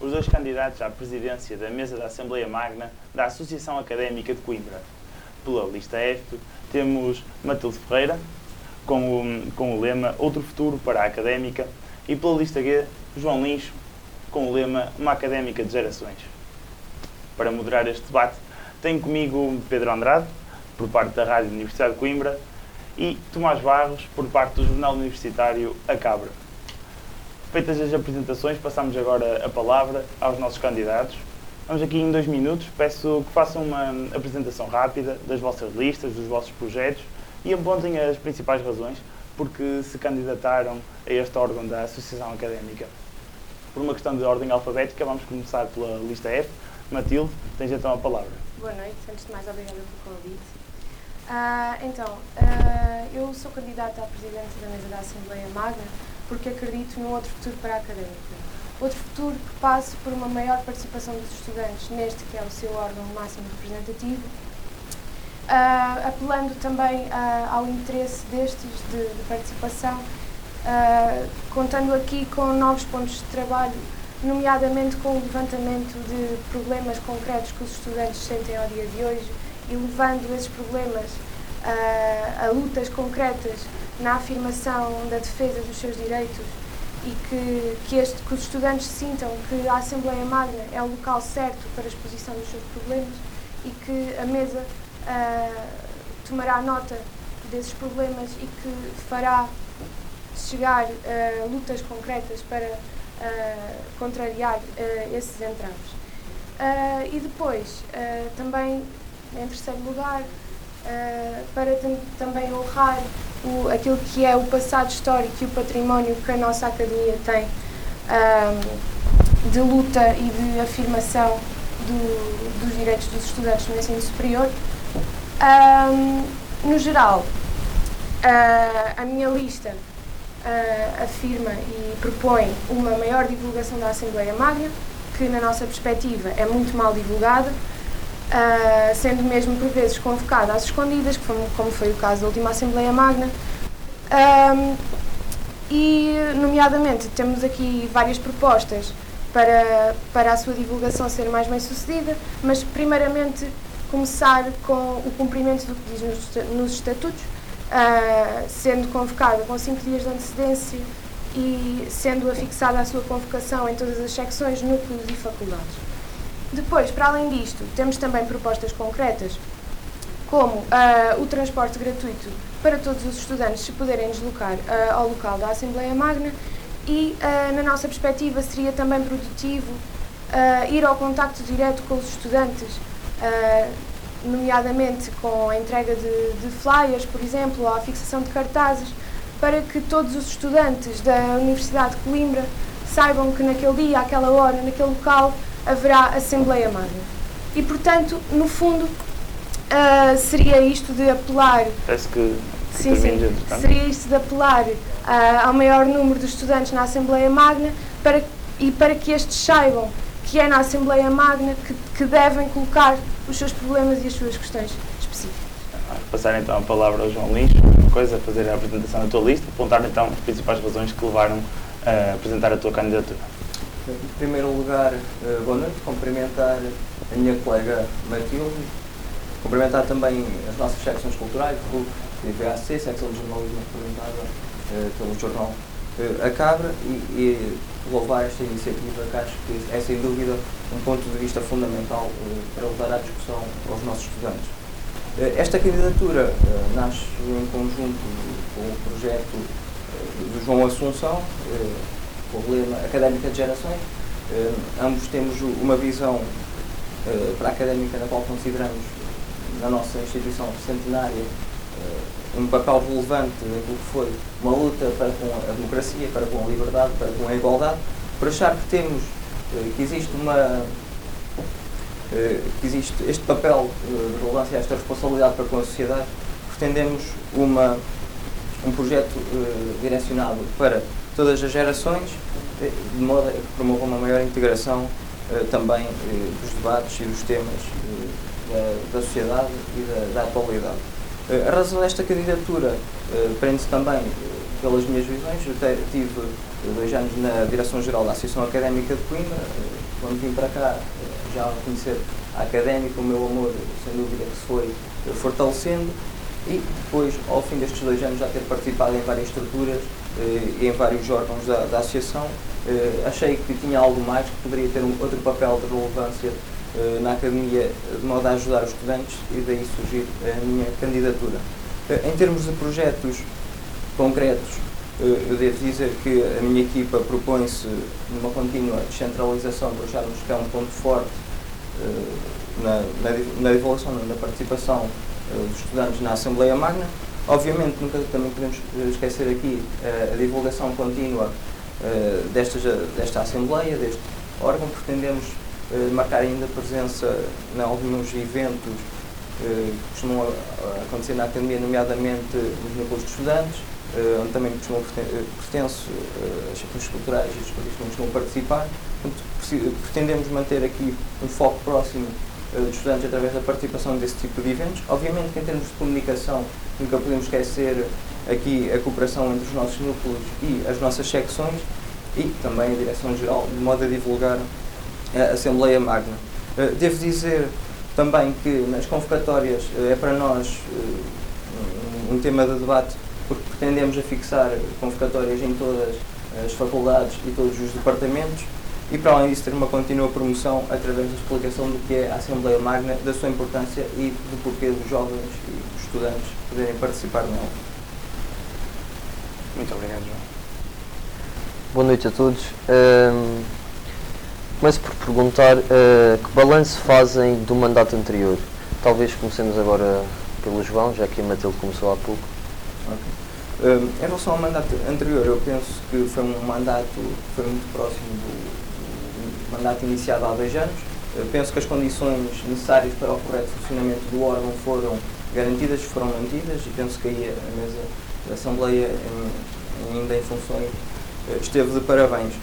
os dois candidatos à presidência da mesa da Assembleia Magna da Associação Académica de Coimbra. Pela lista F temos Matilde Ferreira, com o, com o lema Outro Futuro para a Académica, e pela lista G, João Lins, com o lema Uma Académica de Gerações. Para moderar este debate, tenho comigo Pedro Andrade, por parte da Rádio Universidade de Coimbra, e Tomás Barros, por parte do Jornal Universitário A Cabra. Feitas as apresentações, passamos agora a palavra aos nossos candidatos. Vamos aqui em dois minutos, peço que façam uma apresentação rápida das vossas listas, dos vossos projetos e apontem as principais razões porque se candidataram a este órgão da Associação Académica. Por uma questão de ordem alfabética, vamos começar pela lista F. Matilde, tens então a palavra. Boa noite, antes de mais, obrigada pelo convite. Uh, então, uh, eu sou candidata à presidência da mesa da Assembleia Magna porque acredito num outro futuro para a académica. Outro futuro que passe por uma maior participação dos estudantes neste que é o seu órgão máximo representativo, uh, apelando também uh, ao interesse destes de, de participação, uh, contando aqui com novos pontos de trabalho, nomeadamente com o levantamento de problemas concretos que os estudantes sentem ao dia de hoje e levando esses problemas a lutas concretas na afirmação da defesa dos seus direitos e que, que, este, que os estudantes sintam que a Assembleia Magna é o local certo para a exposição dos seus problemas e que a mesa uh, tomará nota desses problemas e que fará chegar uh, lutas concretas para uh, contrariar esses entraves. e depois, também, em terceiro lugar, para também honrar o, aquilo que é o passado histórico e o património que a nossa academia tem um, de luta e de afirmação do, dos direitos dos estudantes no ensino superior. Um, no geral, uh, a minha lista uh, afirma e propõe uma maior divulgação da Assembleia Magna, que na nossa perspectiva é muito mal divulgada, uh, sendo mesmo por vezes convocada às escondidas, como foi o caso da última Assembleia Magna. Um, e, nomeadamente, temos aqui várias propostas para, para a sua divulgação ser mais bem sucedida, mas, primeiramente, começar com o cumprimento do que diz nos, nos estatutos, uh, sendo convocada com cinco dias de antecedência e sendo afixada a sua convocação em todas as secções, núcleos e faculdades. Depois, para além disto, temos também propostas concretas, como uh, o transporte gratuito para todos os estudantes se puderem deslocar uh, ao local da Assembleia Magna e, uh, na nossa perspectiva, seria também produtivo ir ao contacto direto com os estudantes, nomeadamente com a entrega de, de flyers, por exemplo, ou a fixação de cartazes, para que todos os estudantes da Universidade de Coimbra saibam que naquele dia, àquela hora, naquele local, haverá Assembleia Magna. E, portanto, no fundo, uh, seria isto de apelar. Parece que. Sim, sim. Seria isto de apelar uh, ao maior número de estudantes na Assembleia Magna para, e para que estes saibam que é na Assembleia Magna que, que devem colocar os seus problemas e as suas questões específicas. Passar então a palavra ao João Lins, uma coisa, fazer a apresentação da tua lista, apontar então as principais razões que levaram a apresentar a tua candidatura. Em primeiro lugar, eh, boa noite, cumprimentar a minha colega Matilde, cumprimentar também as nossas secções culturais, RUC e VAC, secção de jornalismo representada uh, pelo jornal uh, A Cabra, e, e, louvar esta iniciativa que acho que é sem dúvida um ponto de vista fundamental para levar à discussão aos nossos estudantes. esta candidatura nasce em conjunto com o projeto do João Assunção, problema académica de gerações. Uh, ambos temos uma visão uh, para a académica na qual consideramos na nossa instituição centenária uh, um papel relevante naquilo que foi uma luta para com a democracia, para com a liberdade, para com a igualdade, por achar que temos, que existe uma que existe este papel de relevância, esta responsabilidade para com a sociedade, pretendemos uma, um projeto direcionado para todas as gerações, eh, de modo a que promova uma maior integração eh, também eh, dos debates e dos temas da, da sociedade e da, da atualidade. A razão desta candidatura prende-se também pelas minhas visões. Eu tive dois anos na Direção-Geral da Associação Académica de Coimbra, quando vim para cá, já a conhecer a académica, o meu amor, sem dúvida, que se foi fortalecendo e depois, ao fim destes dois anos, já ter participado em várias estruturas e em vários órgãos da, da associação, achei que tinha algo mais, que poderia ter um outro papel de relevância na academia, de modo a ajudar os estudantes e daí surgir a minha candidatura. Em termos de projetos concretos, eu devo dizer que a minha equipa propõe-se numa contínua descentralização para acharmos que é um ponto forte na, na, na divulgação, na participação dos estudantes na Assembleia Magna. Obviamente, nunca também podemos esquecer aqui a divulgação contínua desta, desta Assembleia, deste órgão. Pretendemos marcar ainda presença em alguns eventos que costumam acontecer na Academia, nomeadamente nos núcleos de estudantes, onde também costumam pertenço às secções culturais e desportistas que costumam participar. Portanto, pretendemos manter aqui um foco próximo dos estudantes através da participação desse tipo de eventos. Obviamente que em termos de comunicação nunca podemos esquecer aqui a cooperação entre os nossos núcleos e as nossas secções e também a Direção-Geral, de modo a divulgar a Assembleia Magna. Devo dizer também que nas convocatórias é para nós um tema de debate porque pretendemos a fixar convocatórias em todas as faculdades e todos os departamentos e para além disso ter uma contínua promoção através da explicação do que é a Assembleia Magna, da sua importância e do porquê dos jovens e dos estudantes poderem participar nela. Muito obrigado, João. Boa noite a todos. Um, começo por perguntar uh, que balanço fazem do mandato anterior. Talvez comecemos agora pelo João, já que a Matilde começou há pouco. Okay. Um, em relação ao mandato anterior, eu penso que foi um mandato que foi muito próximo do, do mandato iniciado há dois anos. Penso que as condições necessárias para o correto funcionamento do órgão foram garantidas, foram mantidas e penso que aí a mesa da Assembleia, em, ainda em funções, esteve de parabéns.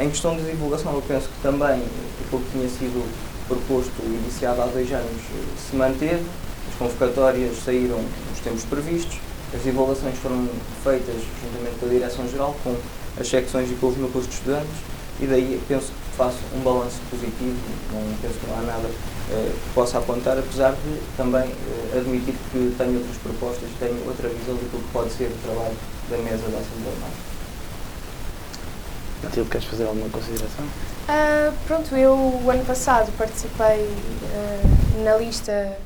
Em questão de divulgação, eu penso que também aquilo que tinha sido proposto e iniciado há dois anos se manteve, as convocatórias saíram nos tempos previstos, as divulgações foram feitas juntamente com a Direção-Geral, com as secções e com os núcleos de estudantes, e daí penso que faço um balanço positivo, não penso que não há nada eh, que possa apontar, apesar de também eh, admitir que tenho outras propostas, tenho outra visão daquilo que pode ser o trabalho da mesa da Assembleia Mágica. Matilde, queres fazer alguma consideração? Uh, pronto, eu o ano passado participei uh, na lista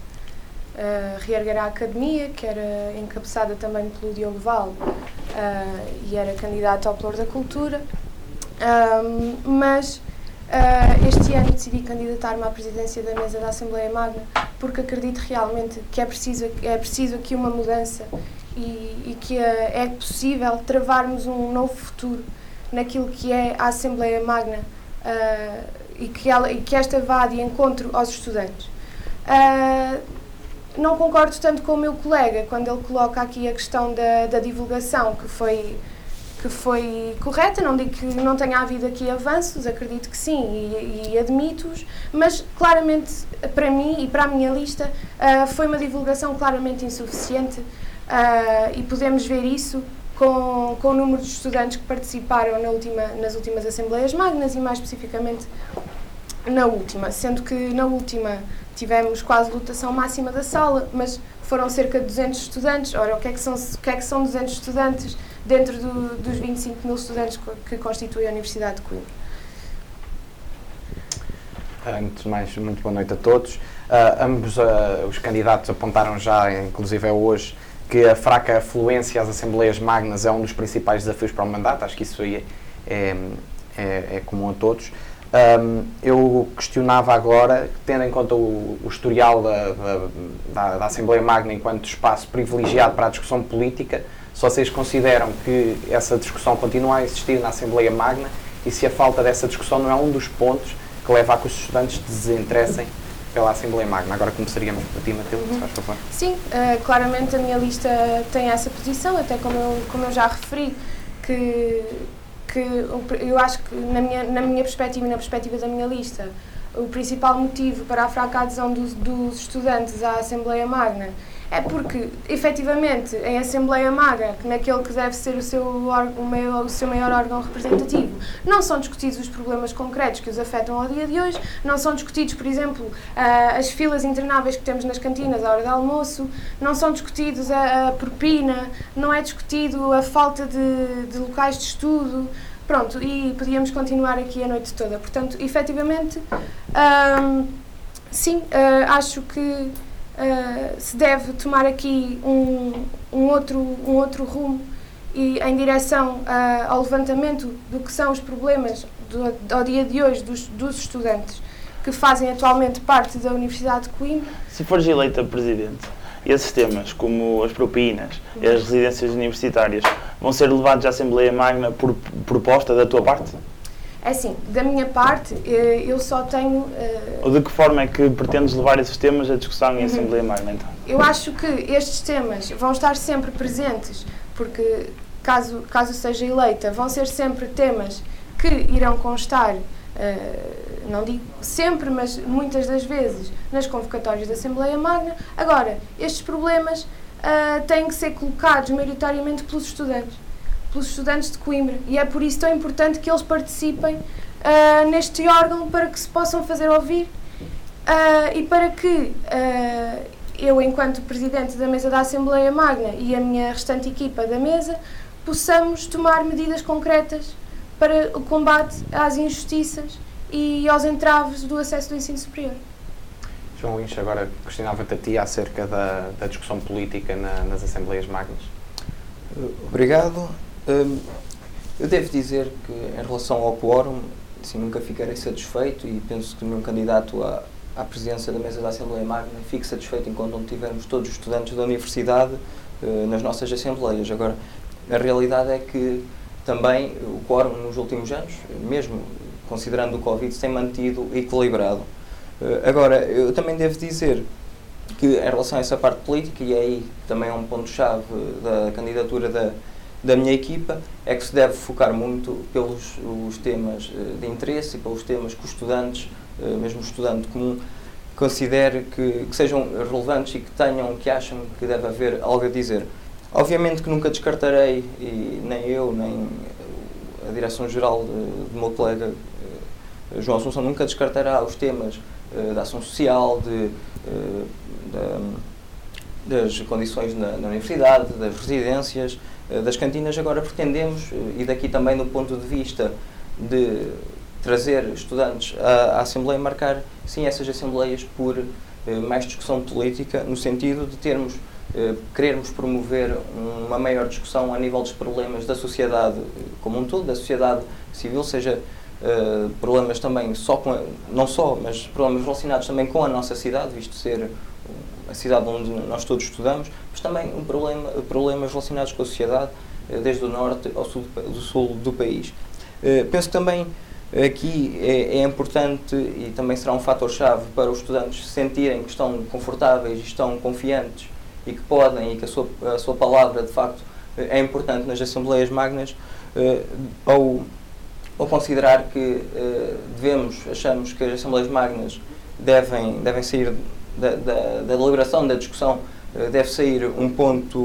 uh, Reerguer a Academia, que era encabeçada também pelo Diogo Val e era candidato ao Plor da Cultura. mas este ano decidi candidatar-me à presidência da mesa da Assembleia Magna porque acredito realmente que é preciso, é preciso aqui uma mudança e, e que é possível travarmos um novo futuro naquilo que é a Assembleia Magna uh, e, que ela, e que esta vá de encontro aos estudantes. Uh, não concordo tanto com o meu colega quando ele coloca aqui a questão da, da divulgação, que foi, que foi correta. Não digo que não tenha havido aqui avanços, acredito que sim e, e admito-os, mas claramente para mim e para a minha lista uh, foi uma divulgação claramente insuficiente uh, e podemos ver isso com, com o número de estudantes que participaram na última, nas últimas Assembleias Magnas e mais especificamente na última, sendo que na última tivemos quase lotação máxima da sala, mas foram cerca de 200 estudantes. Ora, o que é que são, o que é que são 200 estudantes dentro do, dos 25 mil estudantes que constituem a Universidade de Coimbra? Antes de mais, muito boa noite a todos. Uh, ambos uh, os candidatos apontaram já, inclusive é hoje, que a fraca afluência às Assembleias Magnas é um dos principais desafios para o mandato, acho que isso aí é, é, é comum a todos. Um, eu questionava agora, tendo em conta o, o historial da, da, da, Assembleia Magna enquanto espaço privilegiado para a discussão política, se vocês consideram que essa discussão continua a existir na Assembleia Magna e se a falta dessa discussão não é um dos pontos que leva a que os estudantes desinteressem pela Assembleia Magna. Agora começaríamos por ti, Matilde, uhum. se faz favor. Sim, uh, claramente a minha lista tem essa posição, até como eu, como eu já referi, que, que eu acho que na minha, na minha perspectiva e na perspectiva da minha lista, o principal motivo para a fraca adesão dos, dos estudantes à Assembleia Magna É porque, efetivamente, em Assembleia Magra, naquele que deve ser o seu, o, maior, o seu maior órgão representativo, não são discutidos os problemas concretos que os afetam ao dia de hoje, não são discutidos, por exemplo, as filas intermináveis que temos nas cantinas à hora de almoço, não são discutidos a, a propina, não é discutido a falta de, de locais de estudo, pronto, e podíamos continuar aqui a noite toda. Portanto, efetivamente, um, sim, uh, acho que uh, se deve tomar aqui um, um, outro, um outro rumo e em direção uh, ao levantamento do que são os problemas do, ao dia de hoje dos, dos estudantes que fazem atualmente parte da Universidade de Coimbra. Se fores eleita presidente, esses temas, como as propinas e as residências universitárias, vão ser levados à Assembleia Magna por proposta da tua parte? É assim, da minha parte, eh, eu só tenho. Eh, Ou de que forma é que pretendes levar esses temas à discussão em uhum. Assembleia Magna, então? Eu acho que estes temas vão estar sempre presentes, porque caso, caso seja eleita, vão ser sempre temas que irão constar, uh, não digo sempre, mas muitas das vezes, nas convocatórias da Assembleia Magna. Agora, estes problemas têm que ser colocados maioritariamente pelos estudantes pelos estudantes de Coimbra e é por isso tão importante que eles participem uh, neste órgão para que se possam fazer ouvir uh, e para que uh, eu, enquanto Presidente da Mesa da Assembleia Magna e a minha restante equipa da mesa, possamos tomar medidas concretas para o combate às injustiças e aos entraves do acesso do ensino superior. João Lins, agora questionava-te a ti acerca da, da discussão política na, nas Assembleias Magnas. Obrigado. Hum, eu devo dizer que, em relação ao quórum, assim, nunca ficarei satisfeito e penso que nenhum candidato à, à presidência da mesa da Assembleia Magna fique satisfeito enquanto não tivermos todos os estudantes da universidade uh, nas nossas assembleias. Agora, a realidade é que também o quórum nos últimos anos, mesmo considerando o Covid, se tem mantido equilibrado. Uh, agora, eu também devo dizer que, em relação a essa parte política, e aí também é um ponto-chave da candidatura da da minha equipa é que se deve focar muito pelos os temas eh, de interesse e pelos temas que os estudantes, eh, mesmo o estudante comum, considere que, que, sejam relevantes e que tenham, que acham que deve haver algo a dizer. Obviamente que nunca descartarei, e nem eu, nem a Direção-Geral do meu colega eh, João Assunção, nunca descartará os temas da ação social, de, das condições na, na universidade, das residências, eh, das cantinas, agora pretendemos, eh, e daqui também do ponto de vista de trazer estudantes à, à Assembleia, marcar sim essas Assembleias por eh, mais discussão política, no sentido de termos, querermos promover uma maior discussão a nível dos problemas da sociedade como um todo, da sociedade civil, seja problemas também só com, a, não só, mas problemas relacionados também com a nossa cidade, visto ser a cidade onde nós todos estudamos, mas também um problema, problemas relacionados com a sociedade, eh, desde o norte ao sul do sul do país. Eh, penso também aqui é, é importante e também será um fator-chave para os estudantes sentirem que estão confortáveis estão confiantes e que podem e que a sua, a sua palavra de facto é importante nas Assembleias Magnas, ao, ao considerar que devemos, achamos que as Assembleias Magnas devem, devem sair da, da, da deliberação, da discussão, eh, deve sair um ponto,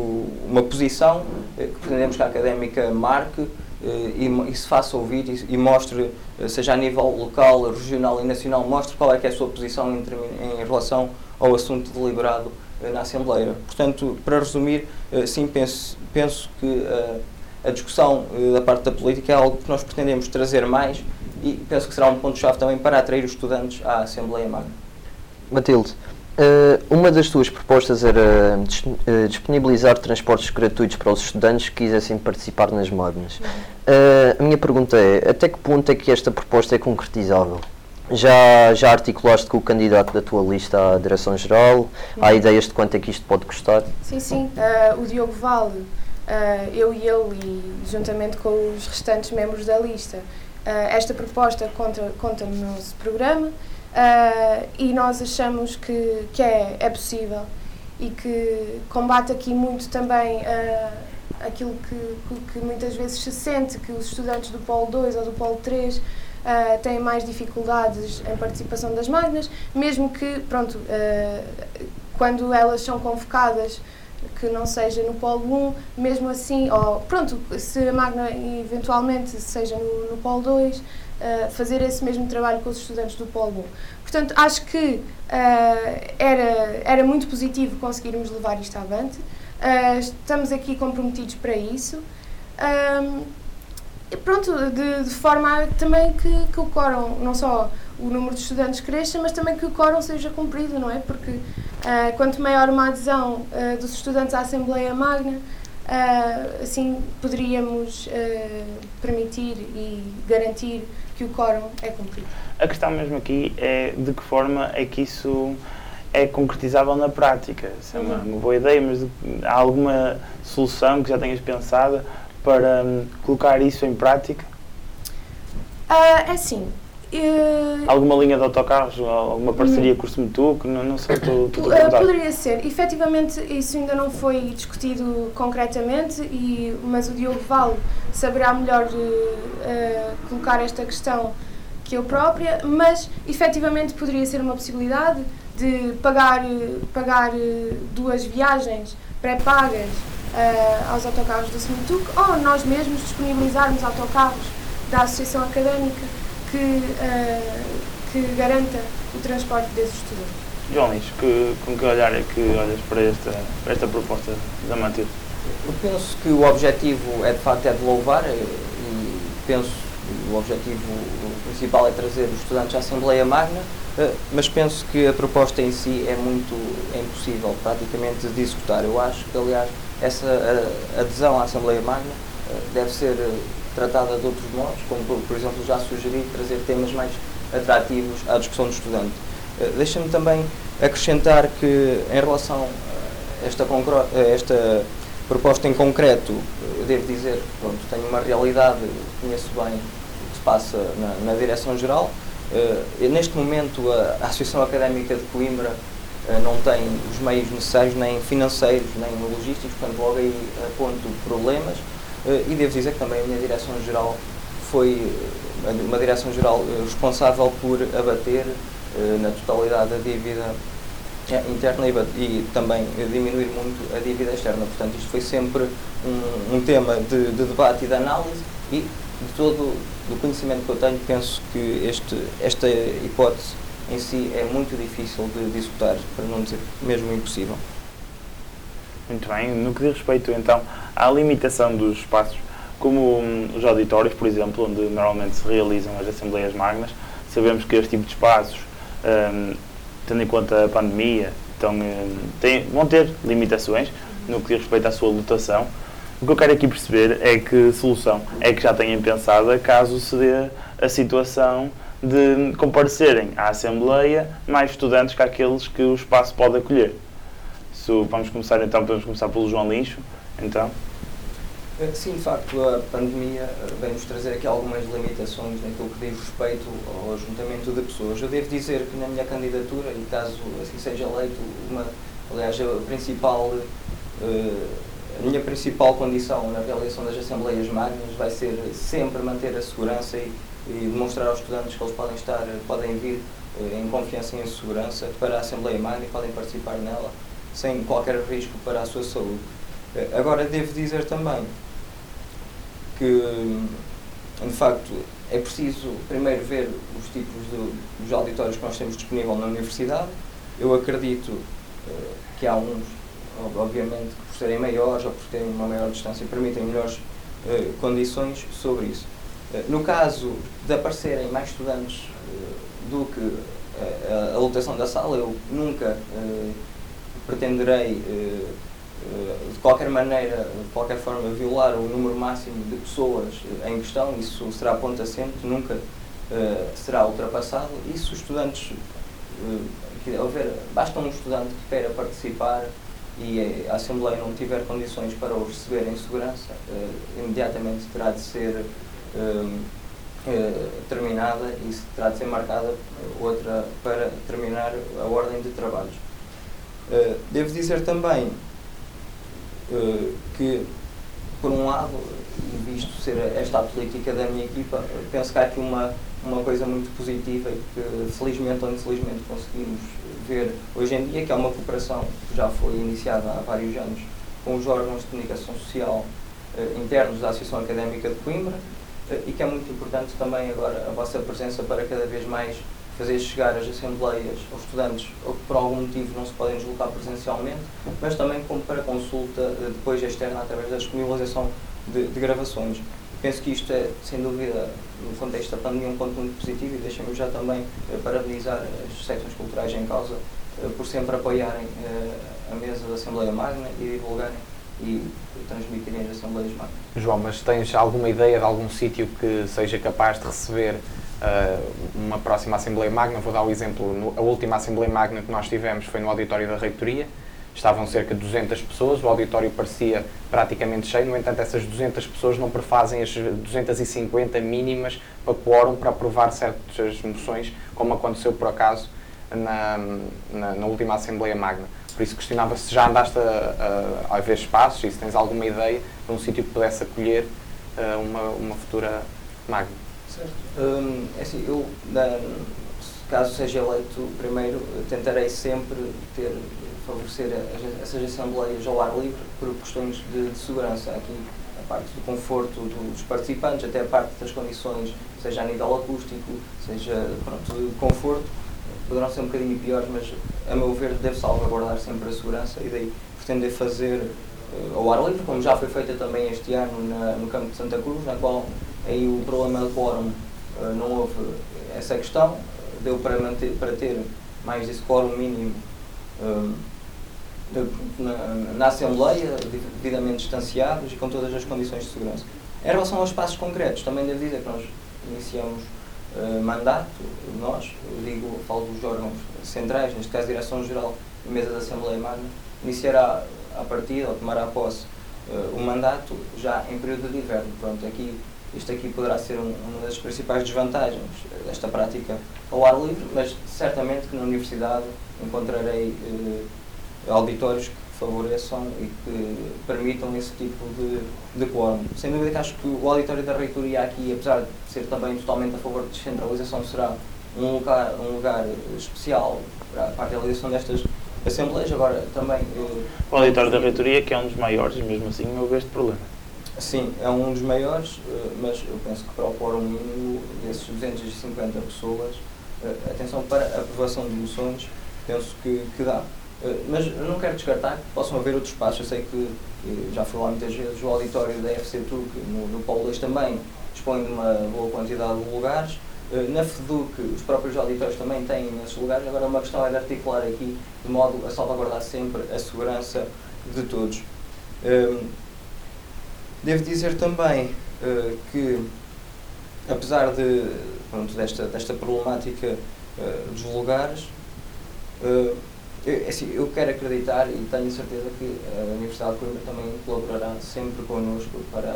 uma posição eh, que pretendemos que a académica marque eh, e, e se faça ouvir e, e, mostre, seja a nível local, regional e nacional, mostre qual é que é a sua posição em, em relação ao assunto deliberado na Assembleia. Portanto, para resumir, sim, penso, penso que a discussão da parte da política é algo que nós pretendemos trazer mais e penso que será um ponto-chave também para atrair os estudantes à Assembleia Magna. Matilde, uma das tuas propostas era uh, disponibilizar transportes gratuitos para os estudantes que quisessem participar nas Magnas. Uh, a minha pergunta é, até que ponto é que esta proposta é concretizável? Já, já articulaste com o candidato da tua lista à Direção-Geral? Há ideias de quanto é que isto pode custar? Sim, sim. o Diogo Vale, eu e ele, e juntamente com os restantes membros da lista, esta proposta conta, conta no nosso programa. Uh, e nós achamos que, que é, é possível e que combate aqui muito também uh, aquilo que, que, muitas vezes se sente que os estudantes do Polo 2 ou do Polo 3 uh, ah, têm mais dificuldades em participação das magnas, mesmo que, pronto, quando elas são convocadas, que não seja no Polo 1, mesmo assim, ou pronto, se a Magna eventualmente seja no, no Polo 2, fazer esse mesmo trabalho com os estudantes do Polo 1. Portanto, acho que uh, era, era muito positivo conseguirmos levar isto avante. Uh, estamos aqui comprometidos para isso. Um, pronto, de, de, forma também que, que o quórum, não só o número de estudantes cresça, mas também que o quórum seja cumprido, não é? Porque uh, quanto maior uma adesão uh, dos estudantes à Assembleia Magna, uh, assim poderíamos permitir e garantir que o quórum é cumprido. A questão mesmo aqui é de que forma é que isso é concretizável na prática. Isso é uma, uhum. uma boa ideia, mas há alguma solução que já tenhas pensado para um, colocar isso em prática? Uh, é assim. Uh, alguma linha de autocarros, alguma parceria com o Semetuc? Não, não sei, estou uh, Poderia ser. Efetivamente, isso ainda não foi discutido concretamente, e, mas o Diogo Val saberá melhor uh, colocar esta questão que eu própria, mas efetivamente poderia ser uma possibilidade de pagar, pagar duas viagens pré-pagas aos autocarros do Semetuc ou nós mesmos disponibilizarmos autocarros da Associação Académica que, uh, que garanta o transporte desses estudantes. João Lins, que, com que olhar é que olhas para esta, para esta proposta da Matilde? Eu penso que o objetivo é de facto é de louvar e penso que o objetivo principal é trazer os estudantes à Assembleia Magna, eh, mas penso que a proposta em si é muito é impossível praticamente de executar. Eu acho que, aliás, essa adesão à Assembleia Magna eh, deve ser eh, tratada de outros modos, como por exemplo já sugeri trazer temas mais atrativos à discussão do estudante. Eh, deixa-me também acrescentar que em relação a esta, esta proposta em concreto, eu devo dizer, pronto, tenho uma realidade, conheço bem o que se passa na, na Direção-Geral. neste momento a, a Associação Académica de Coimbra eh, não tem os meios necessários, nem financeiros, nem logísticos, portanto, logo aí aponto problemas. Eh, e devo dizer que também a minha direção-geral foi eh, uma direção-geral responsável por abater na totalidade a dívida interna e, também diminuir muito a dívida externa. Portanto, isto foi sempre um, um tema de, de, debate e de análise e de todo o conhecimento que eu tenho, penso que este, esta hipótese em si é muito difícil de, executar, para não dizer mesmo impossível. Muito bem. No que diz respeito, então, à limitação dos espaços, como hum, os auditórios, por exemplo, onde normalmente se realizam as Assembleias Magnas, sabemos que este tipo de espaços, hum, tendo em conta a pandemia, então, hum, tem, vão ter limitações no que diz respeito à sua lotação. O que eu quero aqui perceber é que solução é que já têm pensado caso se dê a situação de comparecerem à Assembleia mais estudantes que aqueles que o espaço pode acolher. So, vamos começar então, podemos começar pelo João Lincho, então. Eh, sim, de facto, a pandemia eh, vem-nos trazer aqui algumas limitações naquilo que diz respeito ao ajuntamento de pessoas. Eu devo dizer que na minha candidatura, e caso assim seja eleito, uma, aliás, a principal, uh, a minha principal condição na realização das Assembleias Magnas vai ser sempre manter a segurança e e demonstrar aos estudantes que eles podem estar, podem vir eh, em confiança e em segurança para a Assembleia Magna e podem participar nela sem qualquer risco para a sua saúde. Eh, agora, devo dizer também que, de facto, é preciso primeiro ver os tipos de, dos auditórios que nós temos disponível na universidade. Eu acredito uh, que há uns, obviamente, que por serem maiores ou por terem uma maior distância, permitem melhores uh, condições sobre isso. Eh, no caso de aparecerem mais estudantes eh, do que eh, a lotação da sala, eu nunca pretenderei de qualquer maneira, de qualquer forma, violar o número máximo de pessoas em questão, isso será ponto assente, nunca será ultrapassado. E se os estudantes, houver, basta um estudante que queira participar e a Assembleia não tiver condições para o receber em segurança, imediatamente terá de ser terminada e terá de ser marcada outra para terminar a ordem de trabalhos. Uh, devo dizer também uh, que, por um lado, visto ser esta a política da minha equipa, penso que há aqui uma, uma coisa muito positiva e que felizmente ou infelizmente conseguimos ver hoje em dia, que é uma cooperação que já foi iniciada há vários anos com os órgãos de comunicação social eh, internos da Associação Académica de Coimbra eh, e que é muito importante também agora a vossa presença para cada vez mais fazer chegar as assembleias aos estudantes que por algum motivo não se podem deslocar presencialmente, mas também como para consulta eh, depois externa através da disponibilização de, de gravações. Penso que isto é, sem dúvida, no contexto da pandemia, um ponto muito positivo e deixem-me já também eh, parabenizar as secções culturais em causa eh, por sempre apoiarem a mesa da Assembleia Magna e divulgarem e transmitirem as Assembleias Magnas. João, mas tens alguma ideia de algum sítio que seja capaz de receber uma próxima Assembleia Magna? Vou dar o exemplo, no, a última Assembleia Magna que nós tivemos foi no auditório da Reitoria, estavam cerca de 200 pessoas, o auditório parecia praticamente cheio, no entanto essas 200 pessoas não prefazem as 250 mínimas para quórum para aprovar certas moções, como aconteceu por acaso na, na, na última Assembleia Magna. Por isso questionava se já andaste a, a, a ver espaços e se tens alguma ideia de um sítio que pudesse acolher uh, uma, uma futura Magna. Hum, é assim, eu, na, caso seja eleito primeiro, tentarei sempre ter favorecer essas assembleias ao ar livre por questões de, de segurança. Aqui a parte do conforto dos participantes, até a parte das condições, seja a nível acústico, seja pronto, de conforto, poderão ser um bocadinho piores, mas a meu ver deve salvaguardar sempre a segurança e daí pretender fazer ao ar livre, como já foi feita também este ano na, no campo de Santa Cruz, na qual aí o problema de quórum uh, não houve essa questão, deu para, manter, para ter mais desse quórum mínimo uh, na, na Assembleia, devidamente distanciados e com todas as condições de segurança. Em relação aos passos concretos, também devo dizer que nós iniciamos uh, mandato, nós, digo, falo dos órgãos centrais, neste caso Direção-Geral e Mesa da Assembleia Magna, iniciará a partida ou tomará posse uh, o mandato já em período de inverno. Pronto, aqui, isto aqui poderá ser um, uma das principais desvantagens desta prática ao ar livre, mas certamente que na Universidade encontrarei uh, auditórios que favoreçam e que permitam esse tipo de, de quórum. Sem dúvida que acho que o auditório da reitoria aqui, apesar de ser também totalmente a favor de descentralização, será um lugar, um lugar especial para a realização destas assembleias. Agora, também... Eh, o auditório da reitoria, que é um dos maiores, mesmo assim não houve este problema. Sim, é um dos maiores, eh, mas eu penso que para o quórum mínimo desses 250 pessoas, eh, atenção para a aprovação de moções, penso que, que dá. Mas não quero descartar que possam haver outros espaços. Eu sei que já fui lá muitas vezes, o auditório da FC Turk, no, no Paulo Leite também, dispõe de uma boa quantidade de lugares. Eh, na FEDUC, os próprios auditórios também têm esses lugares. Agora, uma questão é de articular aqui, de modo a salvaguardar sempre a segurança de todos. Ehm, devo dizer também eh, que, apesar de, pronto, desta, desta problemática dos lugares, eu, é assim, eu quero acreditar e tenho certeza que a Universidade de Coimbra também colaborará sempre connosco para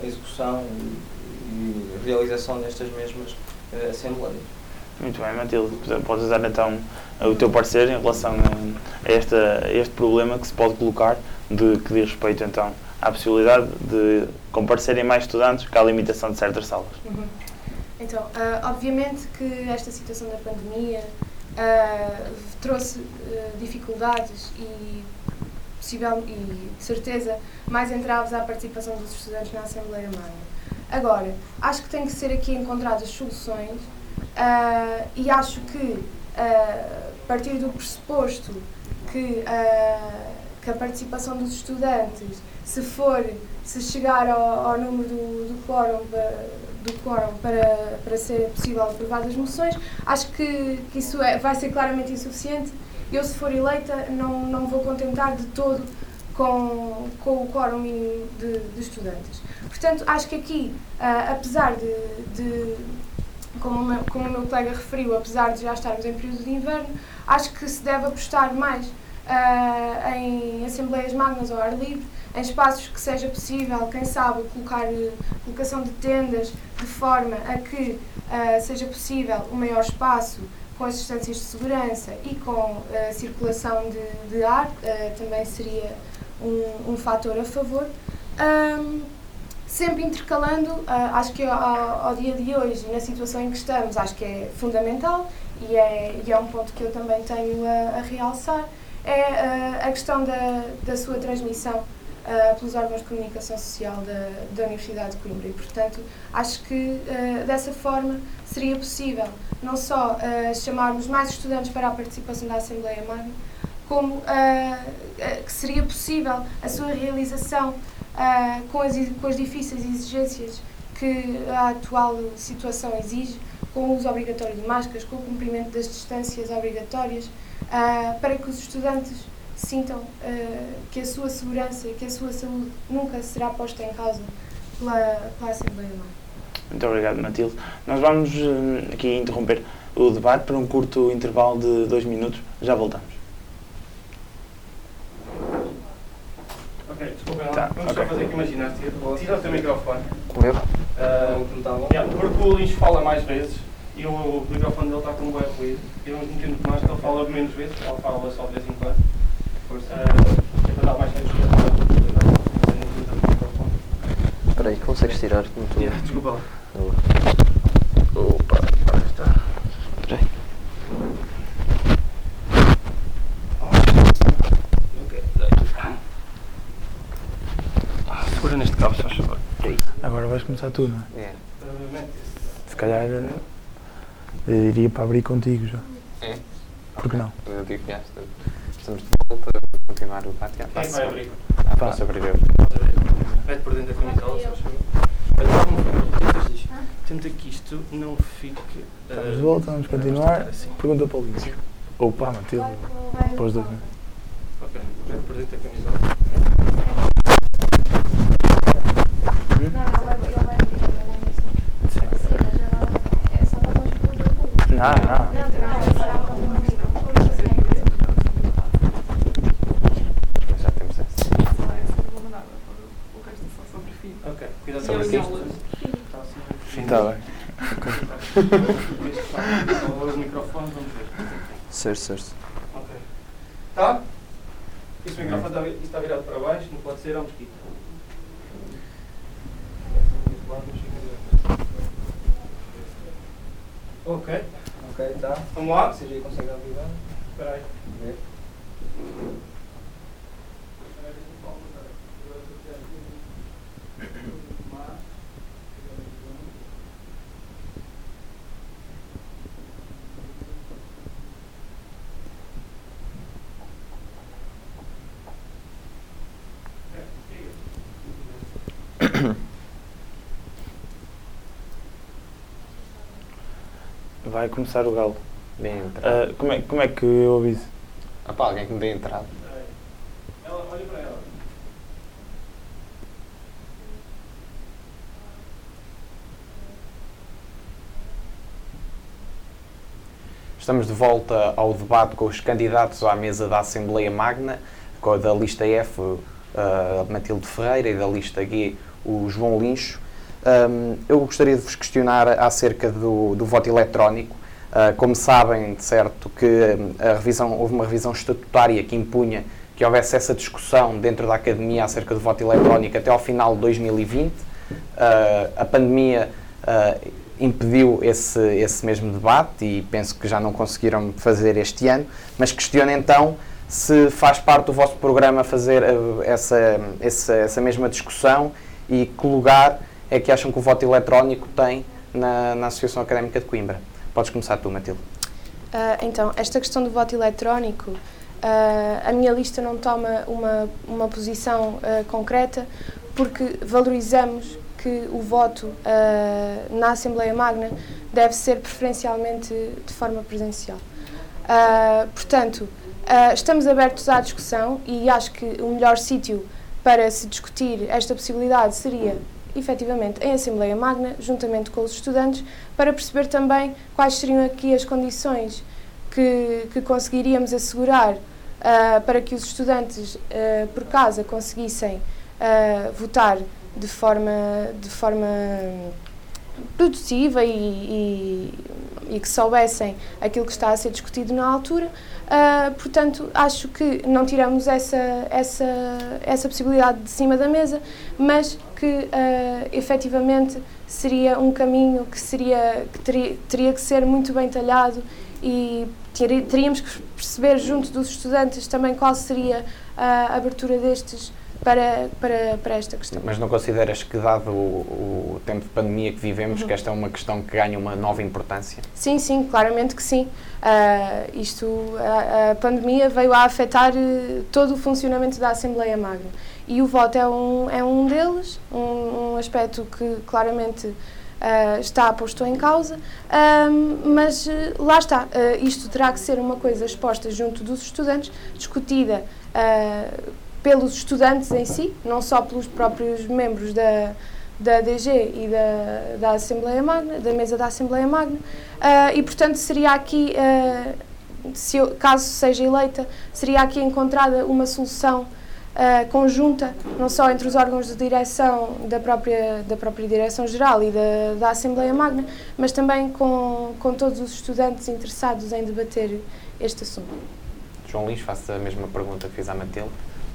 a execução e, e realização destas mesmas uh, assembleias. Muito bem, Matilde. Podes dar então o teu parecer em relação a, esta, a este problema que se pode colocar, de que diz respeito então à possibilidade de comparecerem mais estudantes que à limitação de certas salas. Uhum. Então, uh, obviamente que esta situação da pandemia uh, trouxe uh, dificuldades e, possível, e, de certeza, mais entraves à participação dos estudantes na Assembleia Magna. Agora, acho que tem que ser aqui encontradas soluções uh, e acho que, a partir do pressuposto que, que a participação dos estudantes, se for, se chegar ao, ao número do, do quórum do quórum para, para ser possível aprovar as moções. Acho que, que isso é, vai ser claramente insuficiente. Eu, se for eleita, não, não vou contentar de todo com, com o quórum mínimo de, de estudantes. Portanto, acho que aqui, uh, apesar de, de como, o meu, como o meu colega referiu, apesar de já estarmos em período de inverno, acho que se deve apostar mais uh, em assembleias magnas ao ar livre, em espaços que seja possível, quem sabe, colocar colocação de tendas de forma a que uh, seja possível o maior espaço com as distâncias de segurança e com a uh, circulação de, de ar, também seria um, um fator a favor. Um, sempre intercalando, uh, acho que ao, ao, dia de hoje, na situação em que estamos, acho que é fundamental e é, e é um ponto que eu também tenho a, a realçar, é uh, a questão da, da sua transmissão uh, pelos órgãos de comunicação social da, da Universidade de Coimbra. E, portanto, acho que dessa forma seria possível não só chamarmos mais estudantes para a participação da Assembleia Magna, como que seria possível a sua realização uh, com, as, com as difíceis exigências que a atual situação exige, com o uso obrigatório de máscaras, com o cumprimento das distâncias obrigatórias, uh, para que os estudantes sintam uh, que a sua segurança e que a sua saúde nunca será posta em causa pela, pela Assembleia Mãe. Muito obrigado, Matilde. Nós vamos aqui interromper o debate para um curto intervalo de dois minutos. Já voltamos. Tá, Vamos okay. só fazer aqui uma ginástica. Tira o teu microfone. Meu? Uh, yeah, porque o lixo fala mais vezes e o, o microfone dele está com um bom ruído. E vamos metendo mais, que ele fala menos vezes, ele fala só de vez em quando. Uh, é para dar mais tempo Espera aí, consegues tirar? Não yeah, desculpa lá. Opa, está. Espera aí. Neste cabo, se faz favor. Agora vais começar tu, não é? É. Se calhar eu iria para abrir contigo já. É? Por que não? Eu digo que já estamos de volta a continuar o debate. Quem vai abrir? Ah, posso abrir eu. Mete por dentro da camisola, se faz favor. Tenta que isto não fique. Estamos de volta, vamos continuar. Assim. Pergunta para o Lício. Ou para a Matilde. Para os dois, não é? Ok, mete por dentro da camisola. Não, não. Já temos essa. Ok, cuidado sobre isto. Está bem. Os microfones. Certo, certo. Ok. Tá? Este microfone está, virado para baixo, não pode ser ao mosquito. Ok. Ok, tá. Vamos lá? Você já consegue avisar? Espera aí. Vai começar o galo. Bem entrado. Uh, como, é, como é que eu aviso? Ah pá, alguém que me dê entrada. Ela, olha para ela. Estamos de volta ao debate com os candidatos à mesa da Assembleia Magna, com a da lista F, a Matilde Ferreira, e da lista G, o João Lincho. Um, eu gostaria de vos questionar acerca do, do voto eletrónico. Uh, como sabem, de certo, que a revisão, houve uma revisão estatutária que impunha que houvesse essa discussão dentro da academia acerca do voto eletrónico até ao final de 2020. Uh, a pandemia uh, impediu esse, esse mesmo debate e penso que já não conseguiram fazer este ano, mas questiono então se faz parte do vosso programa fazer essa, essa, essa mesma discussão e que lugar é que acham que o voto eletrónico tem na, na Associação Académica de Coimbra? Podes começar tu, Matilde. Uh, então, esta questão do voto eletrónico, uh, a minha lista não toma uma, uma posição uh, concreta porque valorizamos que o voto na Assembleia Magna deve ser preferencialmente de forma presencial. portanto, estamos abertos à discussão e acho que o melhor sítio para se discutir esta possibilidade seria efetivamente em Assembleia Magna, juntamente com os estudantes, para perceber também quais seriam aqui as condições que, que conseguiríamos assegurar uh, para que os estudantes, uh, por casa, conseguissem uh, votar de forma, de forma produtiva e, e, e, que soubessem aquilo que está a ser discutido na altura. Uh, portanto, acho que não tiramos essa, essa, essa possibilidade de cima da mesa, mas que uh, efetivamente seria um caminho que, seria, que teria, teria que ser muito bem talhado e teríamos que perceber junto dos estudantes também qual seria a abertura destes para, para, para esta questão. Mas não consideras que, dado o, o tempo de pandemia que vivemos, uhum. que esta é uma questão que ganha uma nova importância? Sim, sim, claramente que sim. Uh, isto, a, a, pandemia veio a afetar uh, todo o funcionamento da Assembleia Magna e o voto é um, é um deles, um, um aspecto que claramente Uh, está posto em causa, uh, mas uh, lá está, isto terá que ser uma coisa exposta junto dos estudantes, discutida pelos estudantes em si, não só pelos próprios membros da, da DG e da, da Assembleia Magna, da mesa da Assembleia Magna, e portanto seria aqui, se eu, caso seja eleita, seria aqui encontrada uma solução uh, conjunta, não só entre os órgãos de direção da própria, da própria Direção-Geral e da, da Assembleia Magna, mas também com, com todos os estudantes interessados em debater este assunto. João Lins, faço a mesma pergunta que fiz à Matilde.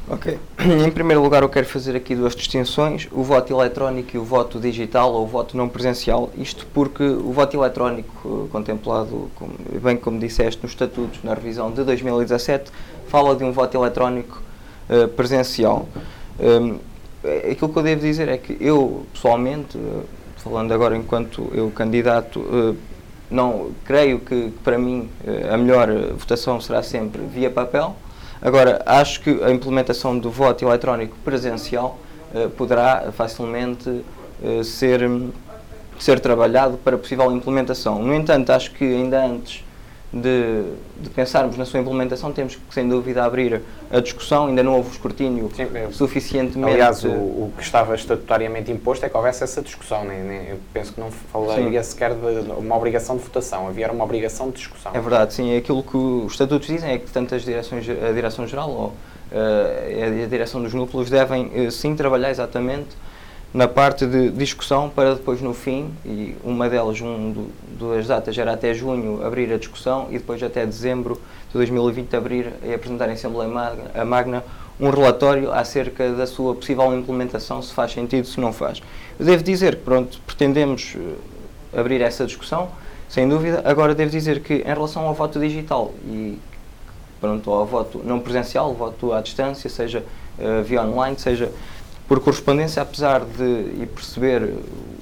Ok. Em primeiro lugar, eu quero fazer aqui duas distinções: o voto eletrónico e o voto digital ou o voto não presencial. Isto porque o voto eletrónico, eh, contemplado, bem como disseste, nos estatutos, na revisão de 2017, fala de um voto eletrónico uh, presencial. Um, é, aquilo que eu devo dizer é que eu, pessoalmente, uh, falando agora enquanto eu candidato, uh, não creio que, que para mim a melhor votação será sempre via papel. Agora, acho que a implementação do voto eletrónico presencial poderá facilmente ser, ser trabalhado para possível implementação. No entanto, acho que ainda antes de, de, pensarmos na sua implementação, temos que, sem dúvida, abrir a discussão. Ainda não houve escrutínio Sim, suficientemente. Aliás, o, o, que estava estatutariamente imposto é que houvesse essa discussão. Nem, nem, eu penso que não falaria sim. sequer de uma obrigação de votação, havia uma obrigação de discussão. É verdade, sim. Aquilo que os estatutos dizem é que tanto as direções, a Direção-Geral ou uh, a Direção dos Núcleos devem, uh, sim, trabalhar exatamente na parte de discussão para depois no fim, e uma delas, um do, duas datas era até junho abrir a discussão e depois até dezembro de 2020 abrir e apresentar em Assembleia Magna, a Magna um relatório acerca da sua possível implementação, se faz sentido, se não faz. Eu devo dizer que, pronto, pretendemos eh, abrir essa discussão, sem dúvida. Agora, devo dizer que, em relação ao voto digital e, pronto, ao voto não presencial, voto à distância, seja uh, via online, seja por correspondência, apesar de perceber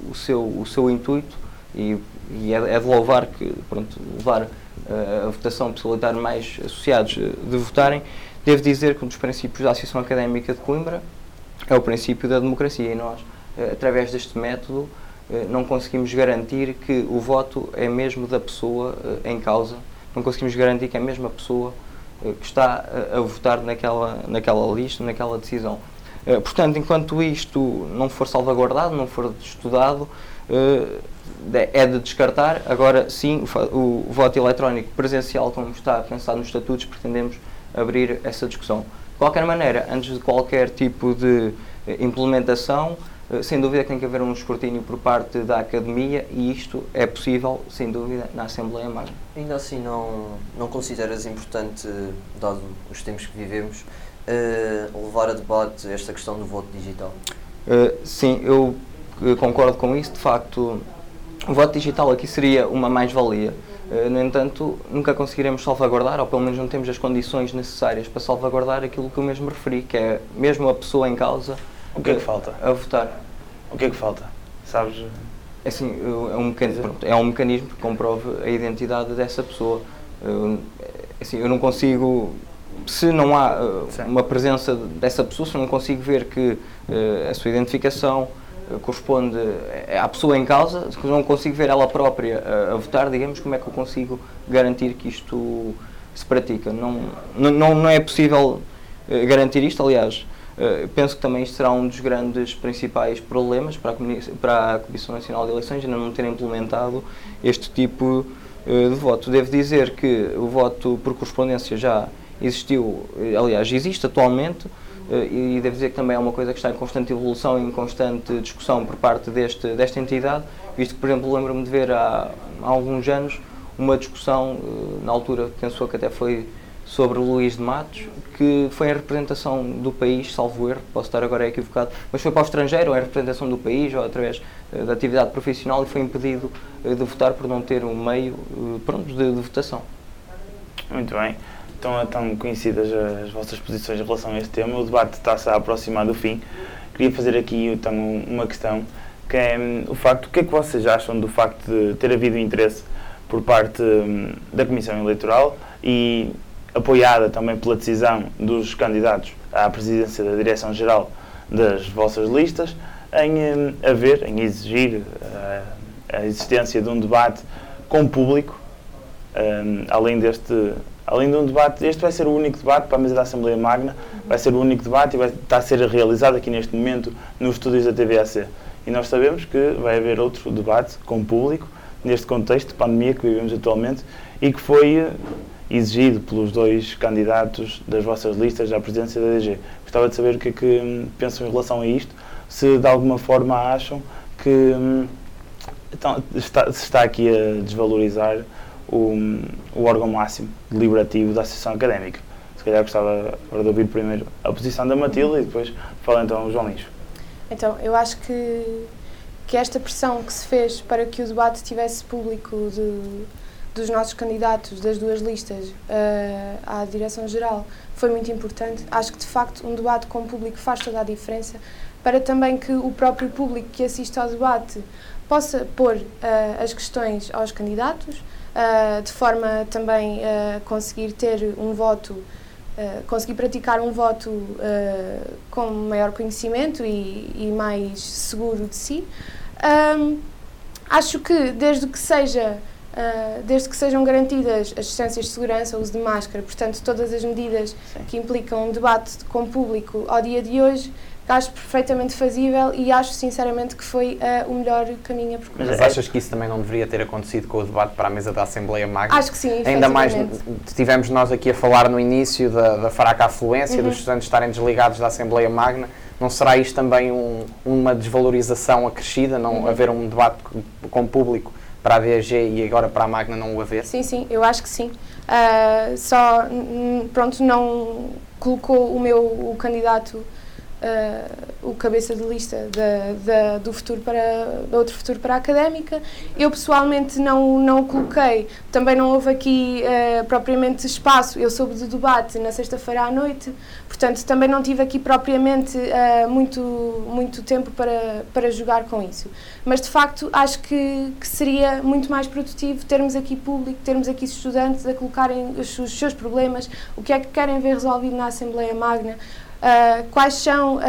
o seu, o seu intuito, e, e é, é, de louvar que pronto, levar uh, a votação possibilitar mais associados uh, de votarem, devo dizer que um dos princípios da Associação Académica de Coimbra é o princípio da democracia e nós, uh, através deste método, não conseguimos garantir que o voto é mesmo da pessoa em causa, não conseguimos garantir que é a pessoa que está a votar naquela, naquela lista, naquela decisão. Eh, portanto, enquanto isto não for salvaguardado, não for estudado, eh, é de descartar. Agora, sim, o voto eletrónico presencial, como está pensado nos estatutos, pretendemos abrir essa discussão. De qualquer maneira, antes de qualquer tipo de eh, implementação, sem dúvida que tem que haver um escrutínio por parte da academia e isto é possível, sem dúvida, na Assembleia Magna. Ainda assim, não, não consideras importante, dado os tempos que vivemos, uh, levar a debate esta questão do voto digital? Uh, sim, eu eh, concordo com isso. De facto, o voto digital aqui seria uma mais-valia. Uh, no entanto, nunca conseguiremos salvaguardar, ou pelo menos não temos as condições necessárias para salvaguardar aquilo que eu mesmo referi, que é mesmo a pessoa em causa o que é que falta? a votar. O que é que falta? Sabes? É assim, é um mecanismo, pronto, é um mecanismo que comprove a identidade dessa pessoa. Eu, assim, eu não consigo se não há uh, uma presença dessa pessoa, se eu não consigo ver que uh, a sua identificação uh, corresponde à pessoa em causa, se não consigo ver ela própria a votar, digamos, como é que eu consigo garantir que isto se pratica? Não, não, não é possível garantir isto, aliás. penso que também isto será um dos grandes principais problemas para a, para a Comissão Nacional de Eleições, ainda não ter implementado este tipo de voto. Devo dizer que o voto por correspondência já existiu, eh, aliás, existe atualmente, eh, e devo dizer que também é uma coisa que está em constante evolução e em constante discussão por parte deste, desta entidade, visto que, por exemplo, lembro-me de ver há, há alguns anos uma discussão, eh, na altura, penso que até foi sobre Luís de Matos, que foi a representação do país, salvo erro, posso estar agora equivocado, mas foi para o estrangeiro, ou a representação do país, ou através da atividade profissional, e foi impedido de votar por não ter um meio pronto, de, de, votação. Muito bem. Então, estão conhecidas as vossas posições em relação a este tema. O debate está-se a aproximar do fim. Queria fazer aqui então, uma questão, que é um, o facto, o que é que vocês acham do facto de ter havido interesse por parte um, da Comissão Eleitoral e apoiada também pela decisão dos candidatos à presidência da Direção-Geral das vossas listas, em um, haver, em exigir uh, a existência de um debate com público, um, além deste, além de um debate, este vai ser o único debate para a mesa da Assembleia Magna, vai ser o único debate e vai estar a ser realizado aqui neste momento nos estúdios da TVAC. E nós sabemos que vai haver outro debate com público, neste contexto de pandemia que vivemos atualmente e que foi exigido pelos dois candidatos das vossas listas à presidência da DG. Gostava de saber o que é que hum, pensam em relação a isto, se de alguma forma acham que hum, então, está, se está aqui a desvalorizar o, o órgão máximo deliberativo da Associação Académica. Se calhar gostava de ouvir primeiro a posição da Matilde e depois fala então o João Lins. Então, eu acho que, que esta pressão que se fez para que o debate tivesse público de, dos nossos candidatos das duas listas uh, à direção-geral foi muito importante. Acho que, de facto, um debate com o público faz toda a diferença para também que o próprio público que assiste ao debate possa pôr uh, as questões aos candidatos, uh, de forma também a conseguir ter um voto, conseguir praticar um voto com maior conhecimento e, e, mais seguro de si. Um, acho que, desde que seja Uh, desde que sejam garantidas as distâncias de segurança, o uso de máscara, portanto, todas as medidas Sim. que implicam um debate com o público ao dia de hoje, acho perfeitamente fazível e acho sinceramente que foi uh, o melhor caminho a percorrer. Mas achas que isso também não deveria ter acontecido com o debate para a mesa da Assembleia Magna? Acho que sim, Ainda mais, tivemos nós aqui a falar no início da, da fraca afluência, uhum. dos estudantes estarem desligados da Assembleia Magna. Não será isto também um, uma desvalorização acrescida, não uhum. haver um debate com, o público para a DG e agora para a Magna não o haver? Sim, sim, eu acho que sim. Uh, só, pronto, não colocou o meu o candidato uh, o cabeça de lista do futuro para do outro futuro para a académica. Eu pessoalmente não não o coloquei. Também não houve aqui uh, propriamente espaço. Eu soube do debate na sexta-feira à noite, portanto também não tive aqui propriamente uh, muito muito tempo para para jogar com isso. Mas de facto acho que, que seria muito mais produtivo termos aqui público, termos aqui estudantes a colocarem os, os seus problemas, o que é que querem ver resolvido na Assembleia Magna. Uh, quais são uh,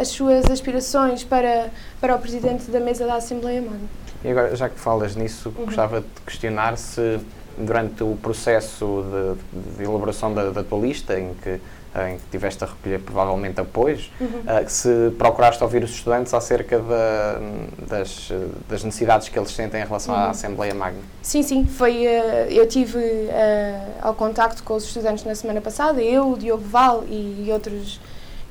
as suas aspirações para, para o Presidente da mesa da Assembleia Magna? E agora, já que falas nisso, uhum. gostava de questionar se durante o processo de, de elaboração da, da tua lista, em que em que tiveste a recolher provavelmente apoios, uhum. uh, se procuraste ouvir os estudantes acerca da, das, das, necessidades que eles sentem em relação uhum. à Assembleia Magna. Sim, sim, foi, uh, eu tive ao contacto com os estudantes na semana passada, eu, o Diogo Val e outros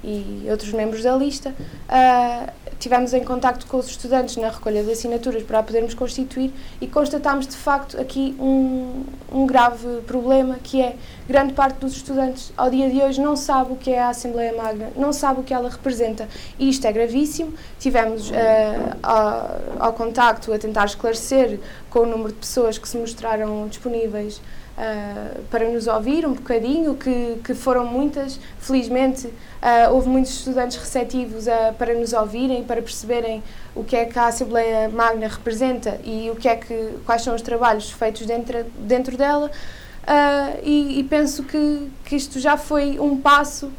e outros membros da lista, uh, tivemos em contacto com os estudantes na recolha de assinaturas para podermos constituir e constatámos de facto aqui um, um grave problema que é grande parte dos estudantes ao dia de hoje não sabe o que é a Assembleia Magna, não sabe o que ela representa e isto é gravíssimo. Tivemos uh, ao, ao contacto a tentar esclarecer com o número de pessoas que se mostraram disponíveis Uh, para nos ouvir um bocadinho, que, que foram muitas. Felizmente, uh, houve muitos estudantes receptivos uh, para nos ouvirem, para perceberem o que é que a Assembleia Magna representa e o que é que, quais são os trabalhos feitos dentro, dentro dela. E, e, penso que, que isto já foi um passo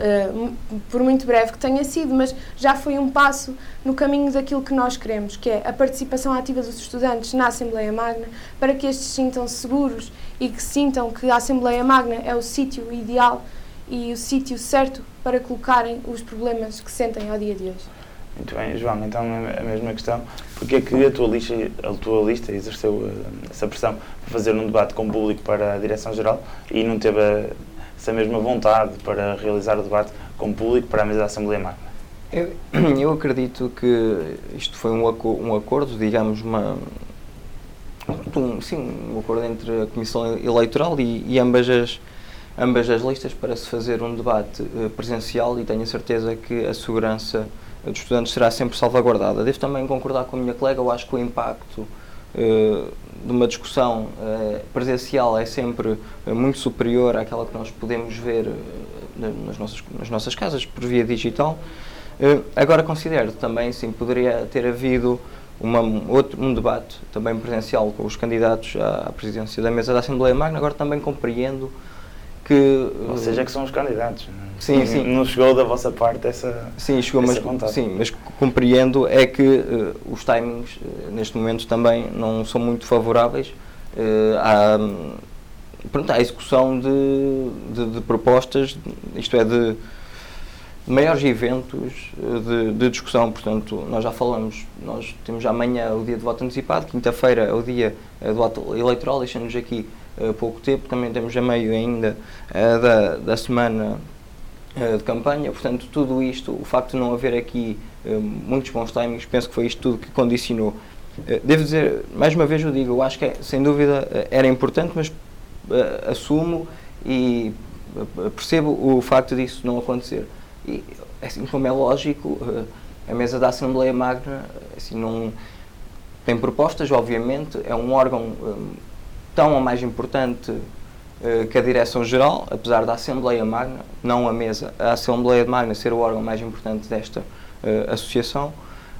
Uh, por muito breve que tenha sido, mas já foi um passo no caminho daquilo que nós queremos, que é a participação ativa dos estudantes na Assembleia Magna, para que estes sintam seguros e que sintam que a Assembleia Magna é o sítio ideal e o sítio certo para colocarem os problemas que sentem ao dia de hoje. Muito bem, João, então a mesma questão, porque é que a tua lista, a tua lista exerceu uh, essa pressão para fazer um debate com o público para a Direção-Geral e não teve a essa mesma vontade para realizar o debate com o público para a mesa da Assembleia Magna? Eu, eu acredito que isto foi um, um acordo, digamos, uma, um, sim, um acordo entre a Comissão Eleitoral e, e ambas, as, ambas as listas para se fazer um debate uh, presencial e tenho a certeza que a segurança dos estudantes será sempre salvaguardada. Devo também concordar com a minha colega, eu acho que o impacto de uma discussão uh, presencial é sempre muito superior àquela que nós podemos ver nas, nossas, nas nossas casas por via digital. agora considero também, sim, poderia ter havido uma, outro, um debate também presencial com os candidatos à presidência da mesa da Assembleia Magna, agora também compreendo que... Ou seja, que são os candidatos. Sim, sim. Não chegou da vossa parte essa Sim, chegou, essa mas, sim, mas compreendo é que uh, os timings uh, neste momento também não são muito favoráveis uh, à, pronto, à execução de, de, de propostas, isto é, de maiores eventos de, de, discussão, portanto, nós já falamos, nós temos amanhã o dia de voto antecipado, quinta-feira é o dia do voto eleitoral, deixando-nos aqui uh, pouco tempo, também temos a meio ainda uh, da, da semana uh, de campanha, portanto, tudo isto, o facto de não haver aqui muitos bons timings, penso que foi isto tudo que condicionou. devo dizer, mais uma vez eu digo, eu acho que é, sem dúvida era importante, mas assumo e percebo o facto disso não acontecer. E, assim como é lógico, a mesa da Assembleia Magna assim, não tem propostas, obviamente, é um órgão tão ou mais importante uh, que a Direção-Geral, apesar da Assembleia Magna, não a mesa, a Assembleia Magna ser o órgão mais importante desta uh, associação,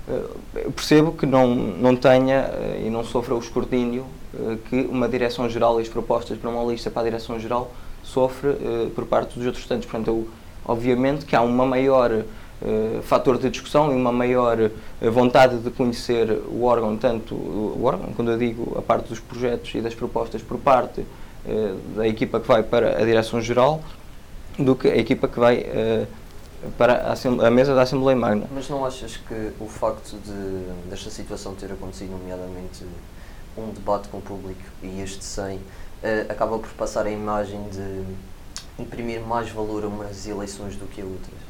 uh, percebo que não, não tenha e não sofra o escrutínio que uma Direção-Geral e as propostas para uma lista para a Direção-Geral sofre por parte dos outros estudantes. Portanto, eu, obviamente que há uma maior Uh, fator de discussão e uma maior uh, vontade de conhecer o órgão, tanto o órgão, quando eu digo a parte dos projetos e das propostas por parte uh, da equipa que vai para a Direção-Geral, do que a equipa que vai para a, a, mesa da Assembleia Magna. Mas não achas que o facto de, desta situação ter acontecido, nomeadamente um debate com o público e este sem, acaba por passar a imagem de imprimir mais valor a umas eleições do que a outras?